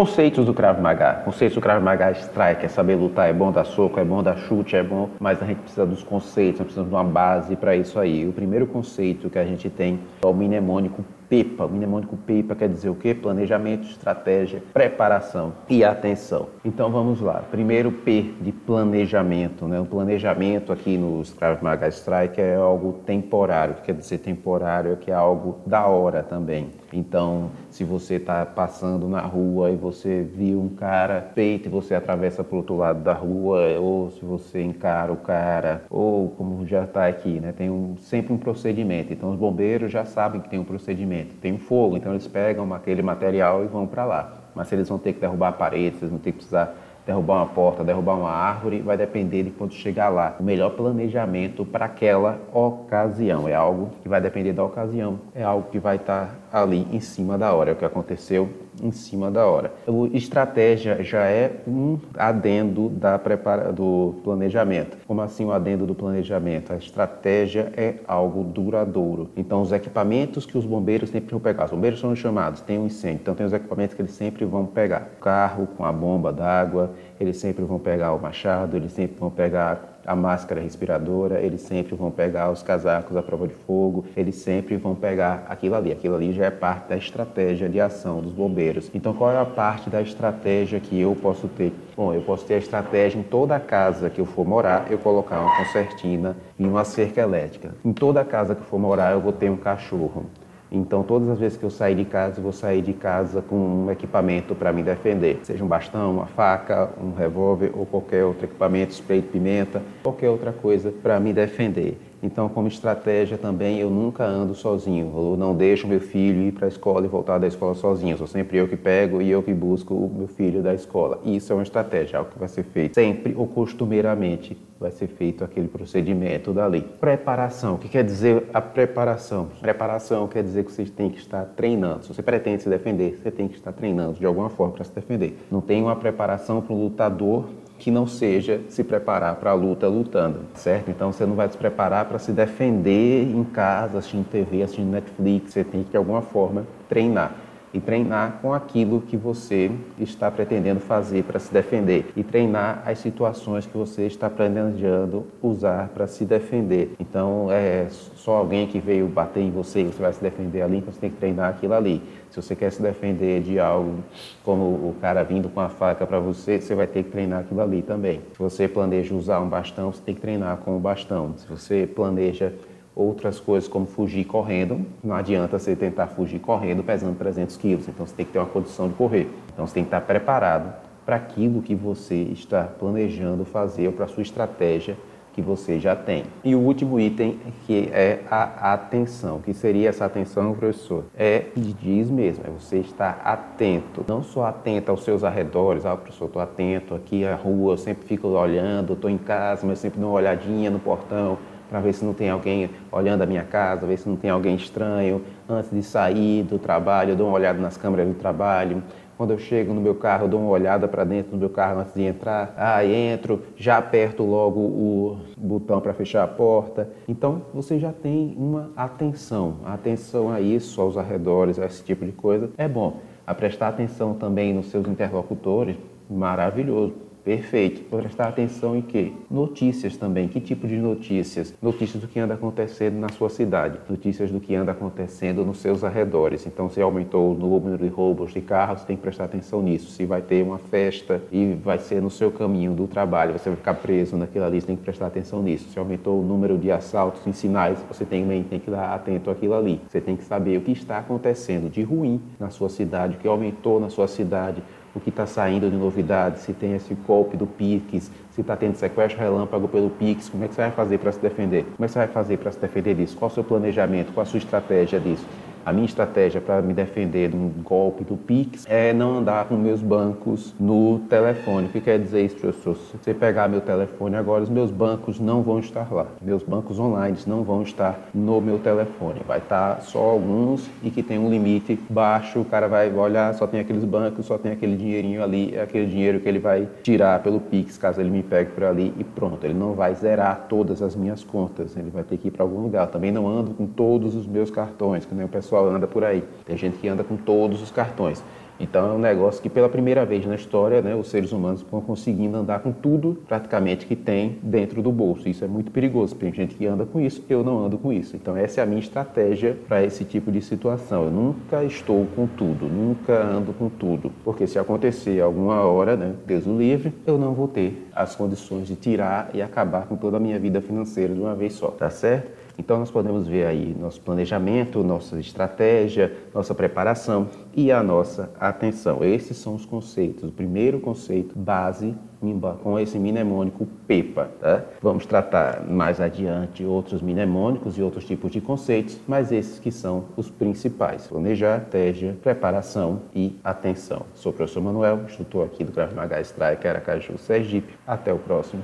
Conceitos do Krav Maga. Conceitos do Krav Maga strike, é saber lutar, é bom dar soco, é bom dar chute, é bom, mas a gente precisa dos conceitos, nós precisamos de uma base para isso aí. O primeiro conceito que a gente tem é o mnemônico PEPA. O mnemônico PEPA quer dizer o quê? Planejamento, estratégia, preparação e atenção. Então vamos lá. Primeiro P de planejamento. Né? O planejamento aqui no Krav Maga Strike é algo temporário. Que quer dizer temporário é que é algo da hora também. Então, se você está passando na rua e você viu um cara feito e você atravessa para o outro lado da rua, ou se você encara o cara, ou como já está aqui, né? tem um, sempre um procedimento. Então, os bombeiros já sabem que tem um procedimento. Tem um fogo, então eles pegam aquele material e vão para lá. Mas eles vão ter que derrubar paredes, eles vão ter que precisar derrubar uma porta, derrubar uma árvore, vai depender de quando chegar lá. O melhor planejamento para aquela ocasião é algo que vai depender da ocasião, é algo que vai estar tá ali em cima da hora, é o que aconteceu em cima da hora. O estratégia já é um adendo da prepara do planejamento. Como assim o adendo do planejamento? A estratégia é algo duradouro. Então os equipamentos que os bombeiros sempre vão pegar, os bombeiros são chamados, tem um incêndio, então tem os equipamentos que eles sempre vão pegar. O carro com a bomba d'água, eles sempre vão pegar o machado, eles sempre vão pegar a máscara respiradora, eles sempre vão pegar os casacos à prova de fogo, eles sempre vão pegar aquilo ali. Aquilo ali já é parte da estratégia de ação dos bombeiros. Então, qual é a parte da estratégia que eu posso ter? Bom, eu posso ter a estratégia em toda casa que eu for morar, eu colocar uma concertina e uma cerca elétrica. Em toda casa que eu for morar, eu vou ter um cachorro. Então, todas as vezes que eu sair de casa, vou sair de casa com um equipamento para me defender, seja um bastão, uma faca, um revólver ou qualquer outro equipamento, spray de pimenta, qualquer outra coisa para me defender. Então, como estratégia também, eu nunca ando sozinho. Eu não deixo meu filho ir para a escola e voltar da escola sozinho. Sou sempre eu que pego e eu que busco o meu filho da escola. Isso é uma estratégia, algo que vai ser feito sempre ou costumeiramente vai ser feito aquele procedimento dali. Preparação. O que quer dizer a preparação? Preparação quer dizer que você tem que estar treinando. Se você pretende se defender, você tem que estar treinando de alguma forma para se defender. Não tem uma preparação para o lutador que não seja se preparar para a luta lutando, certo? Então você não vai se preparar para se defender em casa, assistindo TV, assistindo Netflix, você tem que de alguma forma treinar e treinar com aquilo que você está pretendendo fazer para se defender e treinar as situações que você está planejando usar para se defender. Então, é só alguém que veio bater em você e você vai se defender ali, então você tem que treinar aquilo ali. Se você quer se defender de algo como o cara vindo com a faca para você, você vai ter que treinar aquilo ali também. Se você planeja usar um bastão, você tem que treinar com o bastão. Se você planeja outras coisas como fugir correndo. Não adianta você tentar fugir correndo pesando 300 quilos. Então você tem que ter uma condição de correr. Então você tem que estar preparado para aquilo que você está planejando fazer ou para a sua estratégia que você já tem. E o último item que é a atenção. O que seria essa atenção, professor? É diz mesmo, é você estar atento. Não só atento aos seus arredores, ah, professor, estou atento aqui à rua, eu sempre fico olhando, estou em casa, mas sempre dou uma olhadinha no portão para ver se não tem alguém olhando a minha casa, ver se não tem alguém estranho. Antes de sair do trabalho, eu dou uma olhada nas câmeras do trabalho. Quando eu chego no meu carro, eu dou uma olhada para dentro do meu carro antes de entrar. Ah, entro, já aperto logo o botão para fechar a porta. Então, você já tem uma atenção. atenção a isso, aos arredores, a esse tipo de coisa, é bom. A prestar atenção também nos seus interlocutores, maravilhoso Perfeito. Prestar atenção em quê? Notícias também. Que tipo de notícias? Notícias do que anda acontecendo na sua cidade. Notícias do que anda acontecendo nos seus arredores. Então, se aumentou o número de roubos de carros, tem que prestar atenção nisso. Se vai ter uma festa e vai ser no seu caminho do trabalho, você vai ficar preso naquela lista, tem que prestar atenção nisso. Se aumentou o número de assaltos em sinais, você também tem que estar atento àquilo ali. Você tem que saber o que está acontecendo de ruim na sua cidade, o que aumentou na sua cidade, o que está saindo de novidades, se tem esse golpe do Pix, se está tendo sequestro relâmpago pelo Pix, como é que você vai fazer para se defender? Como é que você vai fazer para se defender disso? Qual o seu planejamento? Qual a sua estratégia disso? A minha estratégia para me defender de um golpe do Pix é não andar com meus bancos no telefone. O que quer dizer isso, professor? Se você pegar meu telefone agora, os meus bancos não vão estar lá. Meus bancos online não vão estar no meu telefone. Vai estar só alguns e que tem um limite baixo. O cara vai olhar, só tem aqueles bancos, só tem aquele dinheirinho ali, é aquele dinheiro que ele vai tirar pelo Pix, caso ele me pegue por ali e pronto. Ele não vai zerar todas as minhas contas. Ele vai ter que ir para algum lugar. Também não ando com todos os meus cartões, que nem o pessoal pessoal anda por aí. Tem gente que anda com todos os cartões. Então é um negócio que pela primeira vez na história, né, os seres humanos estão conseguindo andar com tudo praticamente que tem dentro do bolso. Isso é muito perigoso. Tem gente que anda com isso, eu não ando com isso. Então essa é a minha estratégia para esse tipo de situação. Eu nunca estou com tudo, nunca ando com tudo, porque se acontecer alguma hora, né, Deus o livre, eu não vou ter as condições de tirar e acabar com toda a minha vida financeira de uma vez só, tá certo? Então nós podemos ver aí nosso planejamento, nossa estratégia, nossa preparação e a nossa atenção. Esses são os conceitos. O primeiro conceito base com esse mnemônico PEPA. Tá? Vamos tratar mais adiante outros mnemônicos e outros tipos de conceitos, mas esses que são os principais: planejar, estratégia, preparação e atenção. Sou o professor Manuel, instrutor aqui do Krav Maga Striker Aracaju Sergipe. Até o próximo